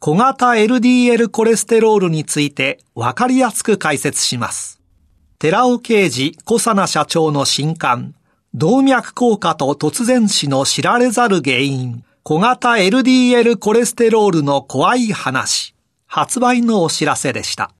小型 LDL コレステロールについてわかりやすく解説します。寺尾啓治小佐奈社長の新刊、動脈硬化と突然死の知られざる原因、小型 LDL コレステロールの怖い話、発売のお知らせでした。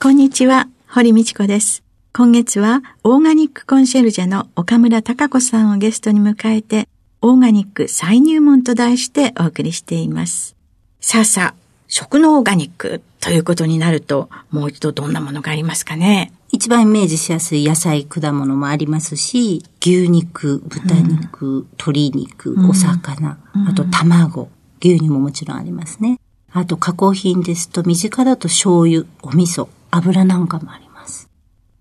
こんにちは、堀道子です。今月はオーガニックコンシェルジェの岡村隆子さんをゲストに迎えて、オーガニック再入門と題してお送りしています。さあさあ、食のオーガニックということになると、もう一度どんなものがありますかね？一番イメージしやすい野菜、果物もありますし、牛肉、豚肉、うん、鶏肉、お魚、うん、あと卵、牛乳ももちろんありますね。あと加工品ですと、身近だと醤油、お味噌、油なんかもあります。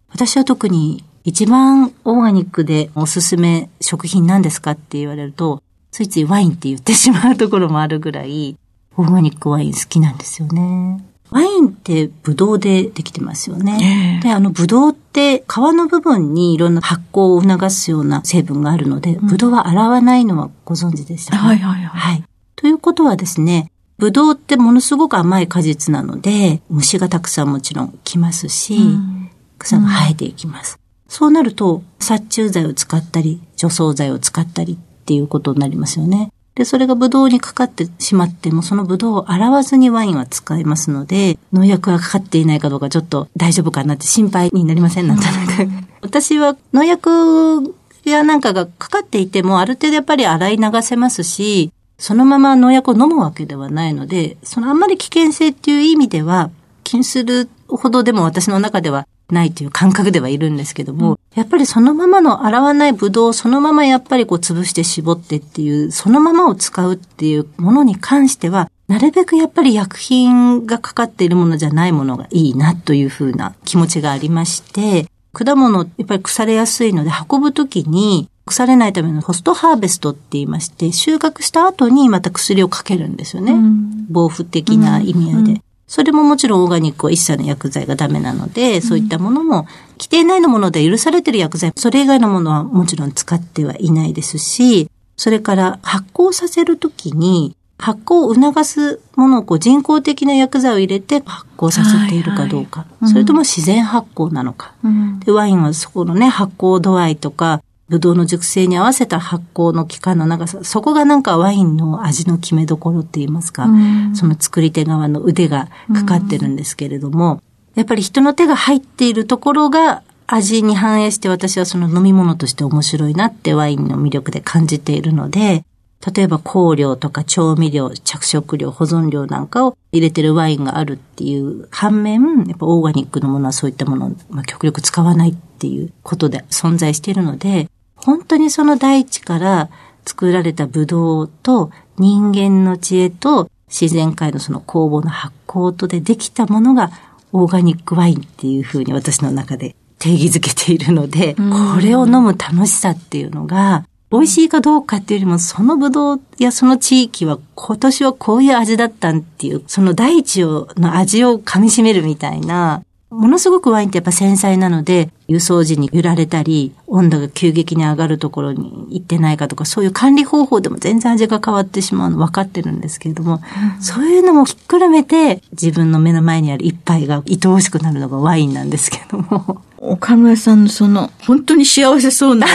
私は特に一番オーガニックでおすすめ食品なんですかって言われると、ついついワインって言ってしまうところもあるぐらい、オーガニックワイン好きなんですよね。ワインってブドウでできてますよね。で、あのブドウって皮の部分にいろんな発酵を促すような成分があるので、うん、ブドウは洗わないのはご存知でした？か、はいはいはい。はい。ということはですね、ぶどうってものすごく甘い果実なので、虫がたくさんもちろん来ますし、うん、草が生えていきます。うん、そうなると、殺虫剤を使ったり、除草剤を使ったりっていうことになりますよね。で、それがブドウにかかってしまっても、そのブドウを洗わずにワインは使えますので、農薬がかかっていないかどうかちょっと大丈夫かなって心配になりませんなんとなく。私は農薬やなんかがかかっていても、ある程度やっぱり洗い流せますし、そのまま農薬を飲むわけではないので、そのあんまり危険性っていう意味では、気にするほどでも私の中ではないという感覚ではいるんですけども、うん、やっぱりそのままの洗わないブドウをそのままやっぱりこう潰して絞ってっていう、そのままを使うっていうものに関しては、なるべくやっぱり薬品がかかっているものじゃないものがいいなというふうな気持ちがありまして、果物やっぱり腐れやすいので運ぶときに腐れないためのホストハーベストって言いまして、収穫した後にまた薬をかけるんですよね。うん、防腐的な意味合いで。うん、それももちろんオーガニックは一切の薬剤がダメなので、そういったものも、規定内のもので許されている薬剤、それ以外のものはもちろん使ってはいないですし、それから発酵させるときに、発酵を促すものをこう人工的な薬剤を入れて発酵させているかどうか、はいはい、それとも自然発酵なのか、うん、で。ワインはそこのね、発酵度合いとか、ブドウの熟成に合わせた発酵の期間の長さ、そこがなんかワインの味の決めどころって言いますか、うん、その作り手側の腕がかかってるんですけれども、うん、やっぱり人の手が入っているところが味に反映して私はその飲み物として面白いなってワインの魅力で感じているので、例えば香料とか調味料、着色料、保存料なんかを入れてるワインがあるっていう反面、やっぱオーガニックのものはそういったものを、まあ、極力使わないっていうことで存在しているので、本当にその大地から作られたブドウと人間の知恵と自然界のその酵母の発酵とでできたものがオーガニックワインっていうふうに私の中で定義づけているので、これを飲む楽しさっていうのが、美味しいかどうかっていうよりも、そのブドウやその地域は今年はこういう味だったんっていう、その大地をの味を噛み締めるみたいな、ものすごくワインってやっぱ繊細なので、輸送時に揺られたり、温度が急激に上がるところに行ってないかとか、そういう管理方法でも全然味が変わってしまうの分かってるんですけれども、うん、そういうのもひっくるめて、自分の目の前にある一杯が愛おしくなるのがワインなんですけども。岡村さんのその、本当に幸せそうな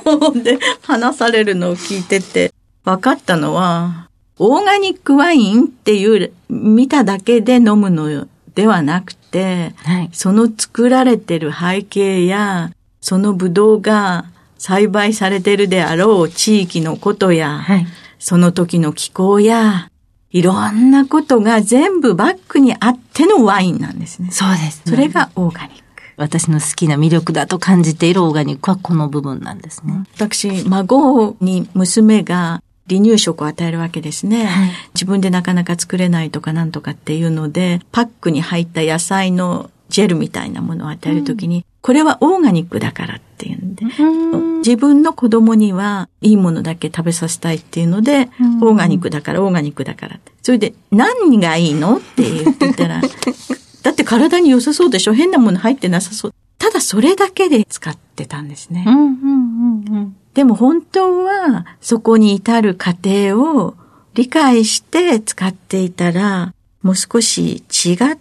お顔で話されるのを聞いてて、分かったのは、オーガニックワインっていう見ただけで飲むのではなくて、はい、その作られてる背景や、そのブドウが栽培されてるであろう地域のことや、はい、その時の気候や、いろんなことが全部バックにあってのワインなんですね。そうです、ね、それがオーガニック。私の好きな魅力だと感じているオーガニックはこの部分なんですね。私、孫に娘が離乳食を与えるわけですね、はい、自分でなかなか作れないとかなんとかっていうので、パックに入った野菜のジェルみたいなものを与えるときに、うん、これはオーガニックだからっていうんで、うん、自分の子供にはいいものだけ食べさせたいっていうので、うん、オーガニックだから、オーガニックだから。それで、何がいいのって言ってたら、だって体に良さそうでしょ？変なもの入ってなさそう。ただそれだけで使ってたんですね。うんうんうんうん、でも本当はそこに至る過程を理解して使っていたら、もう少し違っ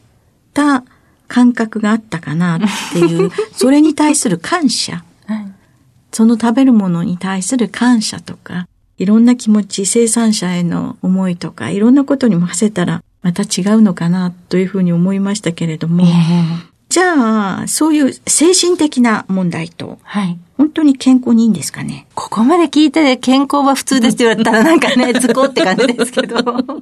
た感覚があったかなっていう、それに対する感謝。その食べるものに対する感謝とか、いろんな気持ち、生産者への思いとか、いろんなことにも馳せたら、また違うのかなというふうに思いましたけれども、じゃあ、そういう精神的な問題と、はい、本当に健康にいいんですかね？ここまで聞いて健康は普通ですって言われたらなんかね、図工って感じですけど。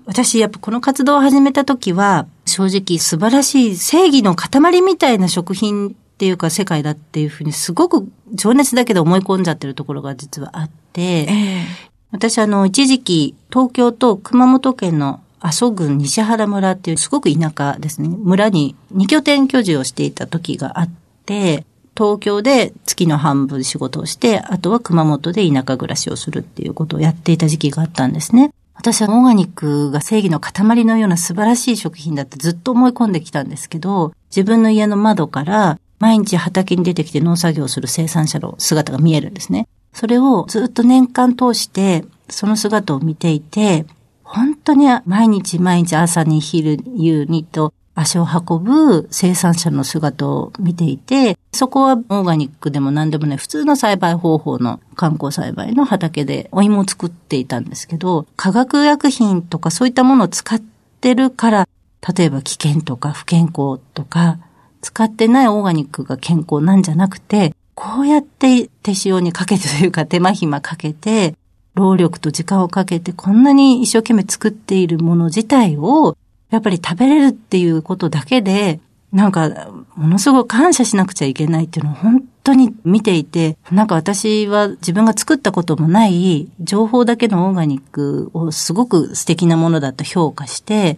私、やっぱこの活動を始めた時は、正直素晴らしい正義の塊みたいな食品っていうか世界だっていうふうにすごく情熱だけで思い込んじゃってるところが実はあって、えー、私あの、一時期東京と熊本県の阿蘇郡西原村っていうすごく田舎ですね。村に二拠点居住をしていた時があって、東京で月の半分仕事をして、あとは熊本で田舎暮らしをするっていうことをやっていた時期があったんですね。私はオーガニックが正義の塊のような素晴らしい食品だってずっと思い込んできたんですけど、自分の家の窓から毎日畑に出てきて農作業する生産者の姿が見えるんですね。それをずっと年間通してその姿を見ていて、本当に毎日毎日朝に昼夕にと足を運ぶ生産者の姿を見ていて、そこはオーガニックでも何でもない普通の栽培方法の観光栽培の畑でお芋を作っていたんですけど、化学薬品とかそういったものを使ってるから、例えば危険とか不健康とか、使ってないオーガニックが健康なんじゃなくて、こうやって手塩にかけてというか手間暇かけて、労力と時間をかけてこんなに一生懸命作っているもの自体をやっぱり食べれるっていうことだけで、なんか、ものすごく感謝しなくちゃいけないっていうのを本当に見ていて、なんか私は自分が作ったこともない情報だけのオーガニックをすごく素敵なものだと評価して、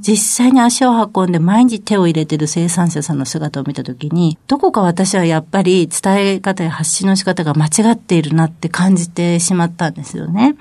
実際に足を運んで毎日手を入れてる生産者さんの姿を見たときに、どこか私はやっぱり伝え方や発信の仕方が間違っているなって感じてしまったんですよね。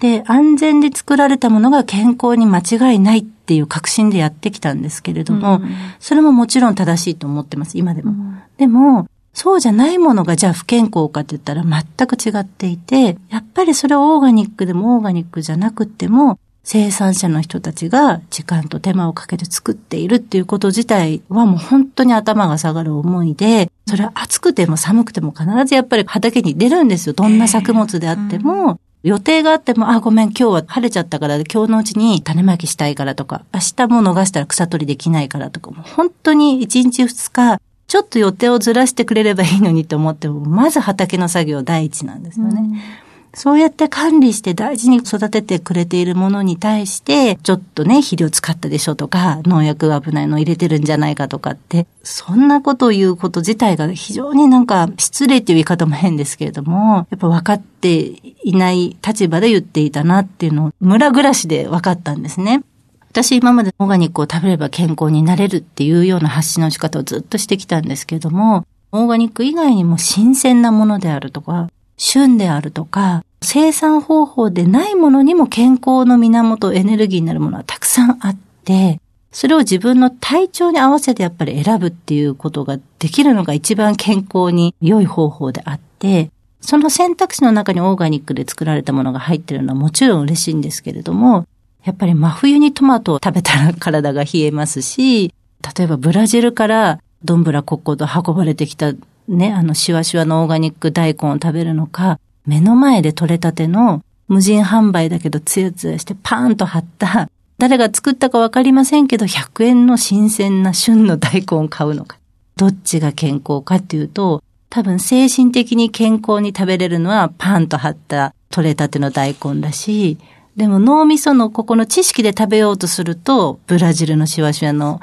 で、安全で作られたものが健康に間違いないっていう確信でやってきたんですけれども、うん、それももちろん正しいと思ってます、今でも。うん、でも、そうじゃないものがじゃあ不健康かって言ったら全く違っていて、やっぱりそれはオーガニックでもオーガニックじゃなくても、生産者の人たちが時間と手間をかけて作っているっていうこと自体はもう本当に頭が下がる思いで、それは暑くても寒くても必ずやっぱり畑に出るんですよ。どんな作物であっても。予定があっても、あ、ごめん、今日は晴れちゃったから、今日のうちに種まきしたいからとか、明日も逃したら草取りできないからとか、もう本当に1日2日、ちょっと予定をずらしてくれればいいのにと思っても、まず畑の作業第一なんですよね。うんそうやって管理して大事に育ててくれているものに対して、ちょっとね、肥料使ったでしょとか、農薬危ないの入れてるんじゃないかとかって、そんなことを言うこと自体が非常になんか失礼っていう言い方も変ですけれども、やっぱ分かっていない立場で言っていたなっていうのを村暮らしで分かったんですね。私今までオーガニックを食べれば健康になれるっていうような発信の仕方をずっとしてきたんですけれども、オーガニック以外にも新鮮なものであるとか、旬であるとか、生産方法でないものにも健康の源、エネルギーになるものはたくさんあって、それを自分の体調に合わせてやっぱり選ぶっていうことができるのが一番健康に良い方法であって、その選択肢の中にオーガニックで作られたものが入ってるのはもちろん嬉しいんですけれども、やっぱり真冬にトマトを食べたら体が冷えますし、例えばブラジルからどんぶらこっこと運ばれてきたね、あの、シワシワのオーガニック大根を食べるのか、目の前で採れたての無人販売だけどツヤツヤしてパーンと貼った、誰が作ったかわかりませんけど、100円の新鮮な旬の大根を買うのか。どっちが健康かっていうと、多分精神的に健康に食べれるのはパンと張った取れたての大根だし、でも脳みそのここの知識で食べようとすると、ブラジルのシワシワの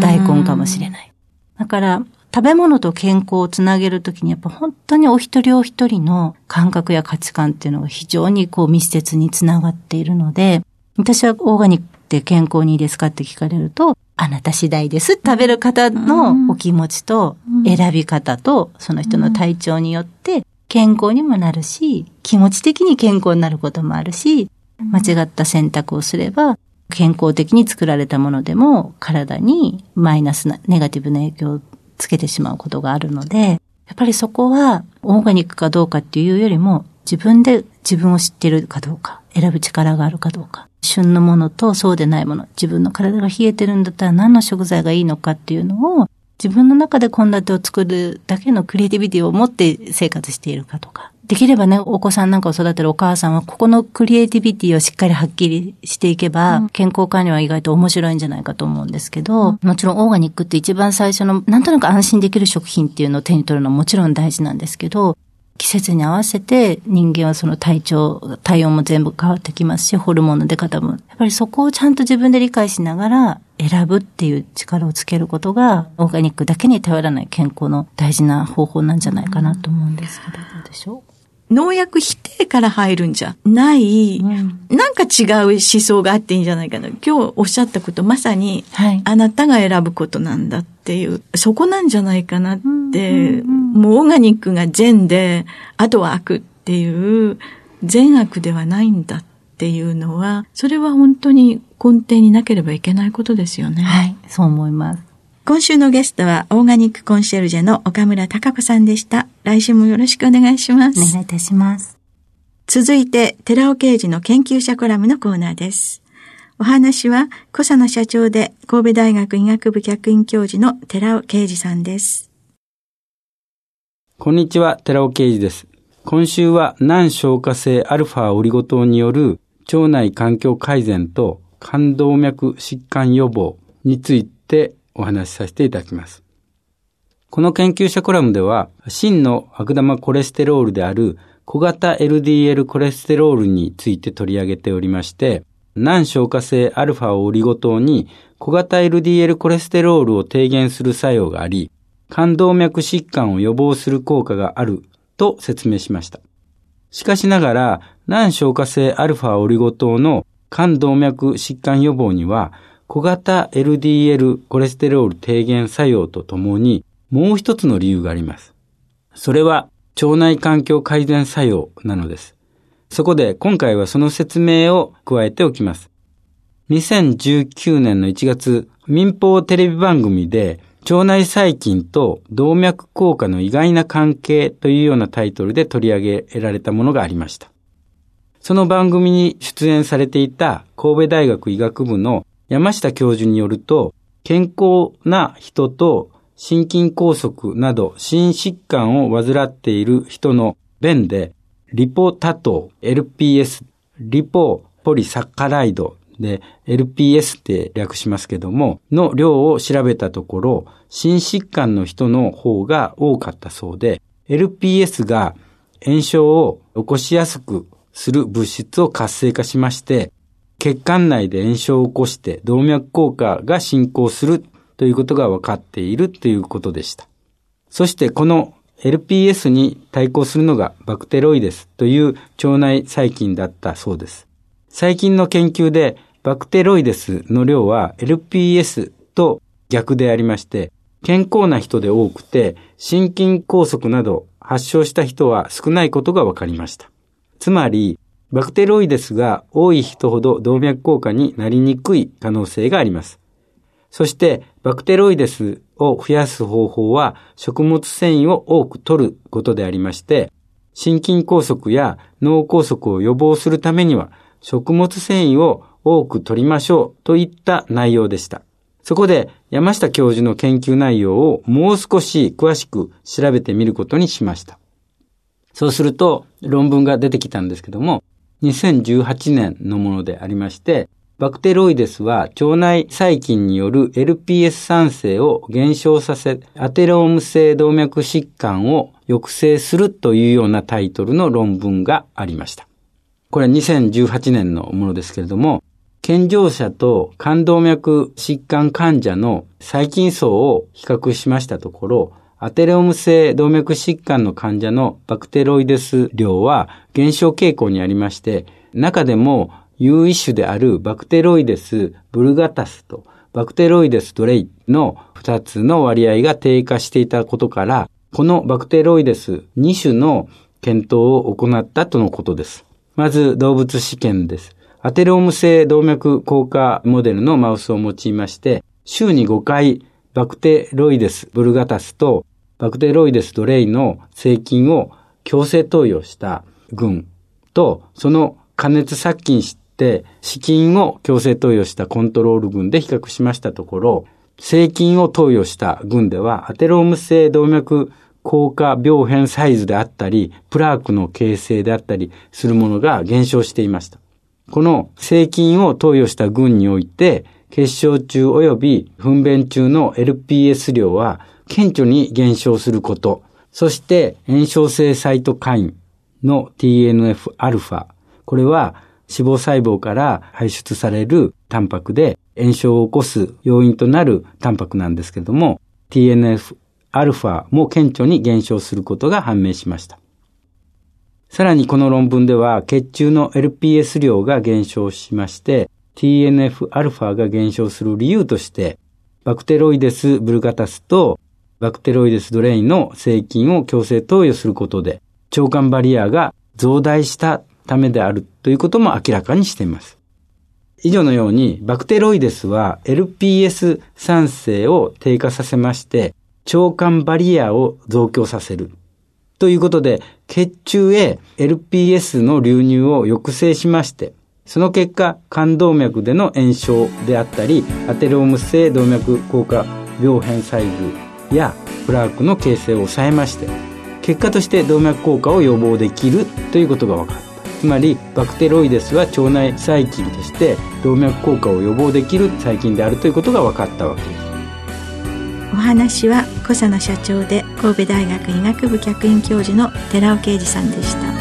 大根かもしれない。だから、食べ物と健康をつなげるときにやっぱ本当にお一人お一人の感覚や価値観っていうのが非常にこう密接につながっているので、私はオーガニックって健康にいいですかって聞かれると、あなた次第です。食べる方のお気持ちと選び方とその人の体調によって健康にもなるし、気持ち的に健康になることもあるし、間違った選択をすれば健康的に作られたものでも体にマイナスなネガティブな影響をつけてしまうことがあるので、やっぱりそこはオーガニックかどうかっていうよりも自分で自分を知ってるかどうか、選ぶ力があるかどうか、旬のものとそうでないもの、自分の体が冷えてるんだったら何の食材がいいのかっていうのを自分の中で献立を作るだけのクリエイティビティを持って生活しているかとか、できればね、お子さんなんかを育てるお母さんは、ここのクリエイティビティをしっかりはっきりしていけば、うん、健康管理は意外と面白いんじゃないかと思うんですけど、うん、もちろんオーガニックって一番最初の、なんとなく安心できる食品っていうのを手に取るのはもちろん大事なんですけど、季節に合わせて人間はその体調、体温も全部変わってきますし、ホルモンの出方も。やっぱりそこをちゃんと自分で理解しながら選ぶっていう力をつけることが、オーガニックだけに頼らない健康の大事な方法なんじゃないかなと思うんですけど、どうでしょう？農薬否定から入るんじゃない、うん、なんか違う思想があっていいんじゃないかな。今日おっしゃったことまさに、はい、あなたが選ぶことなんだっていう、そこなんじゃないかなって、もうオーガニックが善で、あとは悪っていう、善悪ではないんだっていうのは、それは本当に根底になければいけないことですよね。はい、そう思います。今週のゲストはオーガニックコンシェルジェの岡村隆子さんでした。来週もよろしくお願いします。お願いいたします。続いて、寺尾刑事の研究者コラムのコーナーです。お話は、小佐野社長で神戸大学医学部客員教授の寺尾啓二さんです。こんにちは、寺尾啓二です。今週は難消化性アルファオリゴ糖による腸内環境改善と肝動脈疾患予防についてお話しさせていただきます。この研究者コラムでは、真の悪玉コレステロールである小型 LDL コレステロールについて取り上げておりまして、難消化性アルファオリゴ糖に小型 LDL コレステロールを低減する作用があり、肝動脈疾患を予防する効果があると説明しました。しかしながら、難消化性アルファオリゴ糖の肝動脈疾患予防には、小型 LDL コレステロール低減作用とともにもう一つの理由があります。それは腸内環境改善作用なのです。そこで今回はその説明を加えておきます。2019年の1月、民放テレビ番組で腸内細菌と動脈硬化の意外な関係というようなタイトルで取り上げられたものがありました。その番組に出演されていた神戸大学医学部の山下教授によると、健康な人と心筋梗塞など心疾患を患っている人の便で、リポタ糖、LPS、リポポリサッカライドで LPS って略しますけども、の量を調べたところ、心疾患の人の方が多かったそうで、LPS が炎症を起こしやすくする物質を活性化しまして、血管内で炎症を起こして動脈硬化が進行するということが分かっているということでした。そしてこの LPS に対抗するのがバクテロイデスという腸内細菌だったそうです。最近の研究でバクテロイデスの量は LPS と逆でありまして、健康な人で多くて心筋梗塞など発症した人は少ないことが分かりました。つまり、バクテロイデスが多い人ほど動脈硬化になりにくい可能性があります。そして、バクテロイデスを増やす方法は食物繊維を多く摂ることでありまして、心筋梗塞や脳梗塞を予防するためには食物繊維を多く摂りましょうといった内容でした。そこで山下教授の研究内容をもう少し詳しく調べてみることにしました。そうすると論文が出てきたんですけども、2018年のものでありまして、バクテロイデスは腸内細菌による LPS 酸性を減少させ、アテローム性動脈疾患を抑制するというようなタイトルの論文がありました。これは2018年のものですけれども、健常者と冠動脈疾患患者の細菌層を比較しましたところ、アテレオム性動脈疾患の患者のバクテロイデス量は減少傾向にありまして、中でも有一種であるバクテロイデス・ブルガタスとバクテロイデス・ドレイの2つの割合が低下していたことから、このバクテロイデス2種の検討を行ったとのことです。まず動物試験です。アテローム性動脈硬化モデルのマウスを用いまして、週に5回バクテロイデス・ブルガタスとバクテロイデス・ドレイの製菌を強制投与した群と、その加熱殺菌して、資金を強制投与したコントロール群で比較しましたところ、税金を投与した群では、アテローム性動脈硬化病変サイズであったり、プラークの形成であったりするものが減少していました。この税金を投与した群において、結晶中及び糞便中の LPS 量は顕著に減少すること、そして炎症性サイトカインの TNF-α、これは脂肪細胞から排出されるタンパクで炎症を起こす要因となるタンパクなんですけれども、TNF-α も顕著に減少することが判明しました。さらにこの論文では血中の LPS 量が減少しまして、TNF-α が減少する理由として、バクテロイデス・ブルガタスとバクテロイデス・ドレインの製菌を強制投与することで、腸管バリアが増大したためであるということも明らかにしています。以上のように、バクテロイデスは LPS 酸性を低下させまして、腸管バリアを増強させる。ということで、血中へ LPS の流入を抑制しまして、その結果、冠動脈での炎症であったり、アテローム性動脈硬化病変サイズやプラークの形成を抑えまして、結果として動脈硬化を予防できるということが分かる。つまりバクテロイデスは腸内細菌として動脈硬化を予防できる細菌であるということが分かったわけですお話は小佐野社長で神戸大学医学部客員教授の寺尾啓二さんでした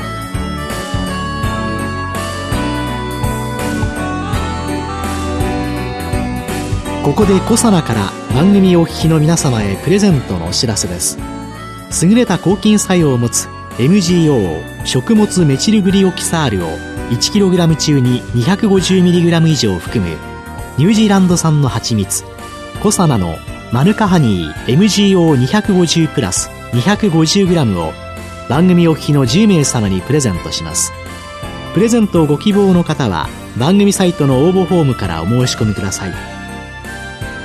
ここで小佐奈から番組お聞きの皆様へプレゼントのお知らせです。優れた抗菌作用を持つ MGO 食物メチルグリオキサールを 1kg 中に 250mg 以上含むニュージーランド産の蜂蜜コサナのマヌカハニー MGO250 プラス 250g を番組お聞きの10名様にプレゼントします。プレゼントをご希望の方は番組サイトの応募フォームからお申し込みください。